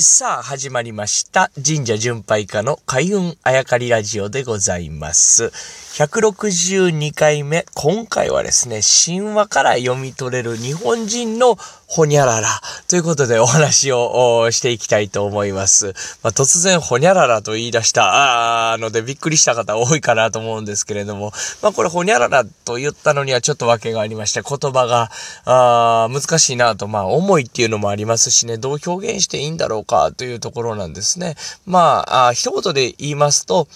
さあ、始まりました。神社巡拝家の開運あやかりラジオでございます。162回目。今回はですね、神話から読み取れる日本人のほにゃららということでお話をしていきたいと思います。まあ、突然ほにゃららと言い出したのでびっくりした方多いかなと思うんですけれども、まあ、これほにゃららと言ったのにはちょっと訳がありまして、言葉があ難しいなと、まあ、重いっていうのもありますしね、どう表現していいんだろうかというところなんですね。まあ、あ一言で言いますと、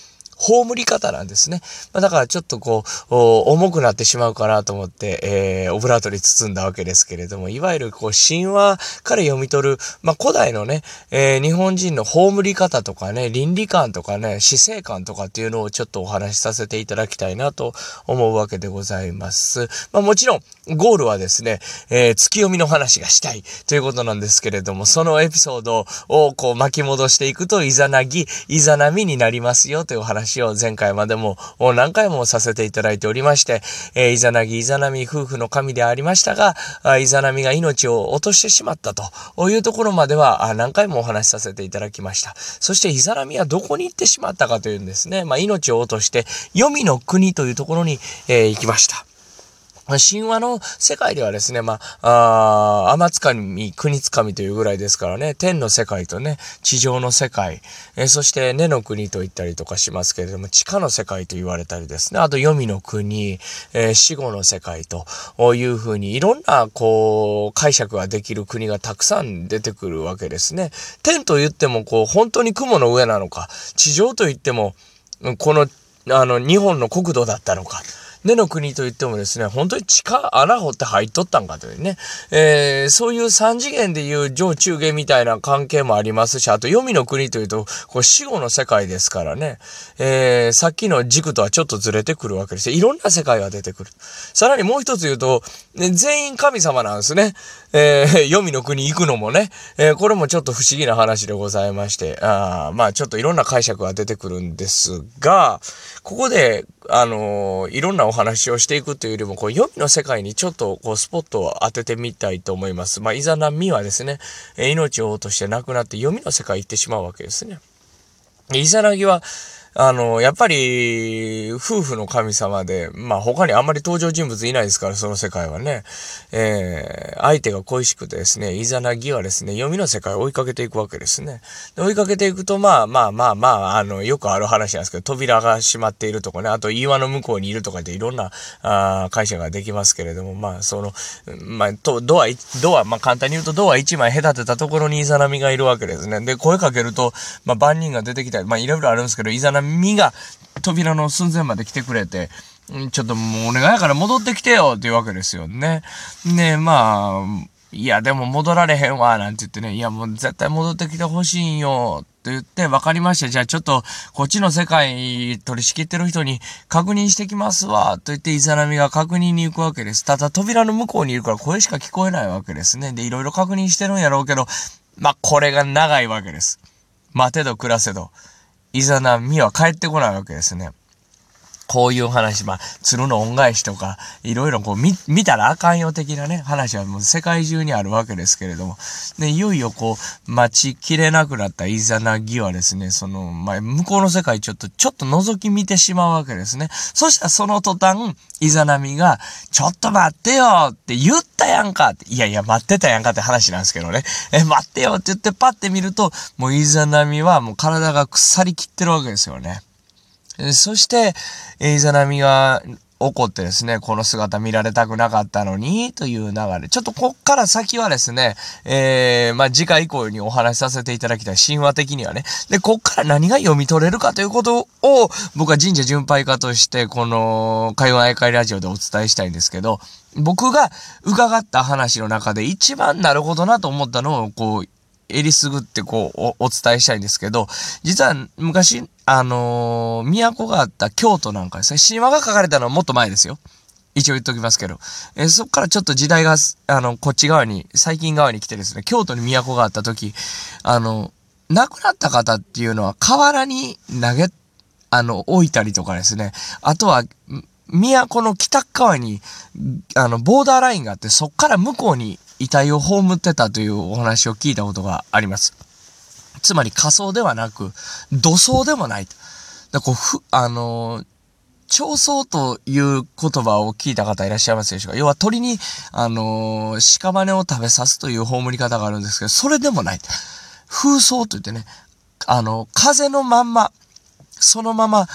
葬り方なんですね。まあ、だからちょっとこう、重くなってしまうかなと思って、えー、オブラートに包んだわけですけれども、いわゆるこう、神話から読み取る、まあ、古代のね、えー、日本人の葬り方とかね、倫理観とかね、死生観とかっていうのをちょっとお話しさせていただきたいなと思うわけでございます。まあ、もちろん、ゴールはですね、えー、月読みの話がしたいということなんですけれども、そのエピソードをこう巻き戻していくと、いざなぎ、いざなみになりますよというお話話を前回までも何回もさせていただいておりまして、えー、イザナギ、イザナミ夫婦の神でありましたが、イザナミが命を落としてしまったというところまでは何回もお話しさせていただきました。そしてイザナミはどこに行ってしまったかというんですね、まあ、命を落として、黄泉の国というところに、えー、行きました。神話の世界ではですね、まあ、あ天つかみ、国つかみというぐらいですからね、天の世界とね、地上の世界、えそして根の国と言ったりとかしますけれども、地下の世界と言われたりですね、あと黄泉の国、えー、死後の世界というふうに、いろんな、こう、解釈ができる国がたくさん出てくるわけですね。天と言っても、こう、本当に雲の上なのか、地上と言っても、この、あの、日本の国土だったのか、根の国といってもですね、本当に地下穴掘って入っとったんかというね、えー、そういう三次元でいう上中下みたいな関係もありますし、あと黄泉の国というと、これ死後の世界ですからね、えー、さっきの軸とはちょっとずれてくるわけですよ。いろんな世界が出てくる。さらにもう一つ言うと、ね、全員神様なんですね。えー、黄泉の国行くのもね、えー、これもちょっと不思議な話でございまして、あまあちょっといろんな解釈が出てくるんですが、ここで、あのー、いろんなお話をしていくというよりも、こう、予備の世界にちょっと、こう、スポットを当ててみたいと思います。まあ、イザナミはですね、え命を落として亡くなって予備の世界行ってしまうわけですね。イザナギは、あの、やっぱり、夫婦の神様で、まあ他にあんまり登場人物いないですから、その世界はね。えー、相手が恋しくてですね、イザナギはですね、読みの世界を追いかけていくわけですね。追いかけていくと、まあまあまあまあ、あの、よくある話なんですけど、扉が閉まっているとかね、あと岩の向こうにいるとかでいろんな、あ会社ができますけれども、まあその、まあ、と、ドア、ドア、まあ簡単に言うとドア1枚隔てたところにイザナミがいるわけですね。で、声かけると、まあ万人が出てきたり、まあいろいろあるんですけど、イザナミが扉の寸前まで来てくれて、ちょっともうお願いやから戻ってきてよっていうわけですよね。ねまあ、いやでも戻られへんわ、なんて言ってね、いやもう絶対戻ってきてほしいんよ、って言って、分かりました。じゃあちょっと、こっちの世界取り仕切ってる人に確認してきますわ、と言って、イザナミが確認に行くわけです。ただ扉の向こうにいるから声しか聞こえないわけですね。で、いろいろ確認してるんやろうけど、まあ、これが長いわけです。待てど暮らせど。イザナミは帰ってこないわけですね。こういう話、まあ、鶴の恩返しとか、いろいろこう見、見たらあかんよ的なね、話はもう世界中にあるわけですけれども、で、いよいよこう、待ちきれなくなったイザナギはですね、その、まあ、向こうの世界ちょっと、ちょっと覗き見てしまうわけですね。そしたらその途端、イザナミが、ちょっと待ってよって言ったやんかって、いやいや、待ってたやんかって話なんですけどね。え、待ってよって言ってパッて見ると、もうイザナミはもう体が腐りきってるわけですよね。そして、イザナミが怒ってですね、この姿見られたくなかったのに、という流れ。ちょっとこっから先はですね、えー、まあ、次回以降にお話しさせていただきたい、神話的にはね。で、こっから何が読み取れるかということを、僕は神社巡拝家として、この、海湾愛会ラジオでお伝えしたいんですけど、僕が伺った話の中で一番なるほどなと思ったのを、こう、えりすぐってこうお、お伝えしたいんですけど、実は昔、あのー、都があった京都なんかですね、神話が書かれたのはもっと前ですよ。一応言っときますけど。えー、そっからちょっと時代が、あの、こっち側に、最近側に来てですね、京都に都があった時、あの、亡くなった方っていうのは河原に投げ、あの、置いたりとかですね、あとは、都の北側に、あの、ボーダーラインがあって、そっから向こうに遺体を葬ってたというお話を聞いたことがあります。つまり仮想ではなく、土葬でもないと。だこう、ふ、あのー、調葬という言葉を聞いた方いらっしゃいますでしょうか要は鳥に、あのー、屍を食べさすという葬り方があるんですけど、それでもない。風葬と言ってね、あの、風のまんま、そのまま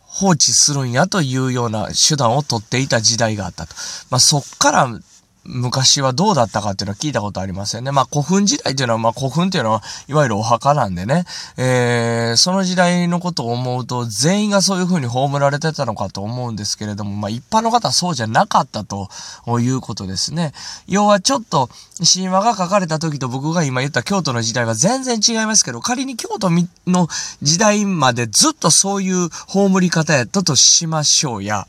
放置するんやというような手段を取っていた時代があったと。まあ、そっから昔はどうだったかっていうのは聞いたことありますよね。まあ古墳時代っていうのは、まあ古墳っていうのは、いわゆるお墓なんでね、えー、その時代のことを思うと、全員がそういう風に葬られてたのかと思うんですけれども、まあ一般の方はそうじゃなかったということですね。要はちょっと、神話が書かれた時と僕が今言った京都の時代は全然違いますけど、仮に京都の時代までずっとそういう葬り方やったとしましょうや。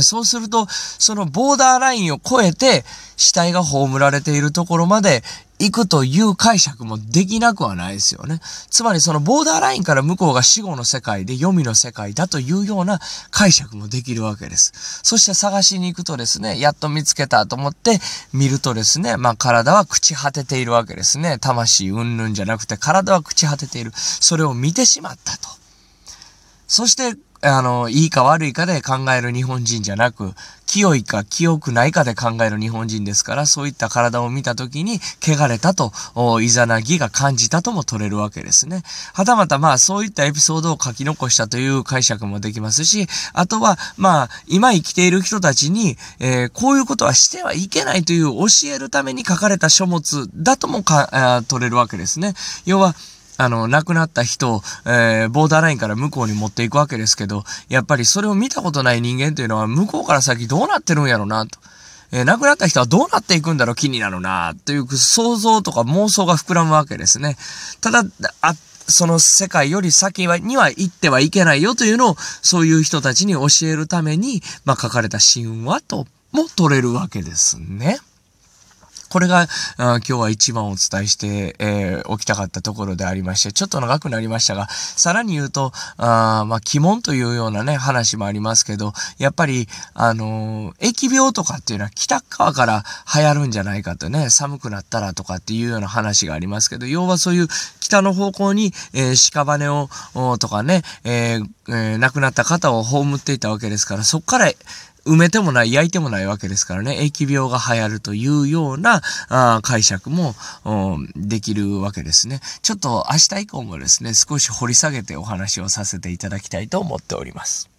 そうすると、そのボーダーラインを越えて、死体が葬られているところまで行くという解釈もできなくはないですよね。つまりそのボーダーラインから向こうが死後の世界で読みの世界だというような解釈もできるわけです。そして探しに行くとですね、やっと見つけたと思って見るとですね、まあ体は朽ち果てているわけですね。魂うんぬんじゃなくて体は朽ち果てている。それを見てしまったと。そしてあの、いいか悪いかで考える日本人じゃなく、清いか清くないかで考える日本人ですから、そういった体を見たときに、汚れたと、いざなぎが感じたとも取れるわけですね。はたまたまあ、そういったエピソードを書き残したという解釈もできますし、あとは、まあ、今生きている人たちに、えー、こういうことはしてはいけないという教えるために書かれた書物だともか、取れるわけですね。要は、あの、亡くなった人を、えー、ボーダーラインから向こうに持っていくわけですけど、やっぱりそれを見たことない人間というのは、向こうから先どうなってるんやろな、と。えー、亡くなった人はどうなっていくんだろう、気になるな、という想像とか妄想が膨らむわけですね。ただ、あ、その世界より先には行ってはいけないよというのを、そういう人たちに教えるために、まあ、書かれた神話とも取れるわけですね。これが、今日は一番お伝えして、えー、おきたかったところでありまして、ちょっと長くなりましたが、さらに言うと、あまあ、鬼門というようなね、話もありますけど、やっぱり、あのー、疫病とかっていうのは北側から流行るんじゃないかとね、寒くなったらとかっていうような話がありますけど、要はそういう北の方向に、えー、屍を、とかね、えーえー、亡くなった方を葬っていたわけですから、そこから、埋めてもない、焼いてもないわけですからね、疫病が流行るというようなあ解釈もできるわけですね。ちょっと明日以降もですね、少し掘り下げてお話をさせていただきたいと思っております。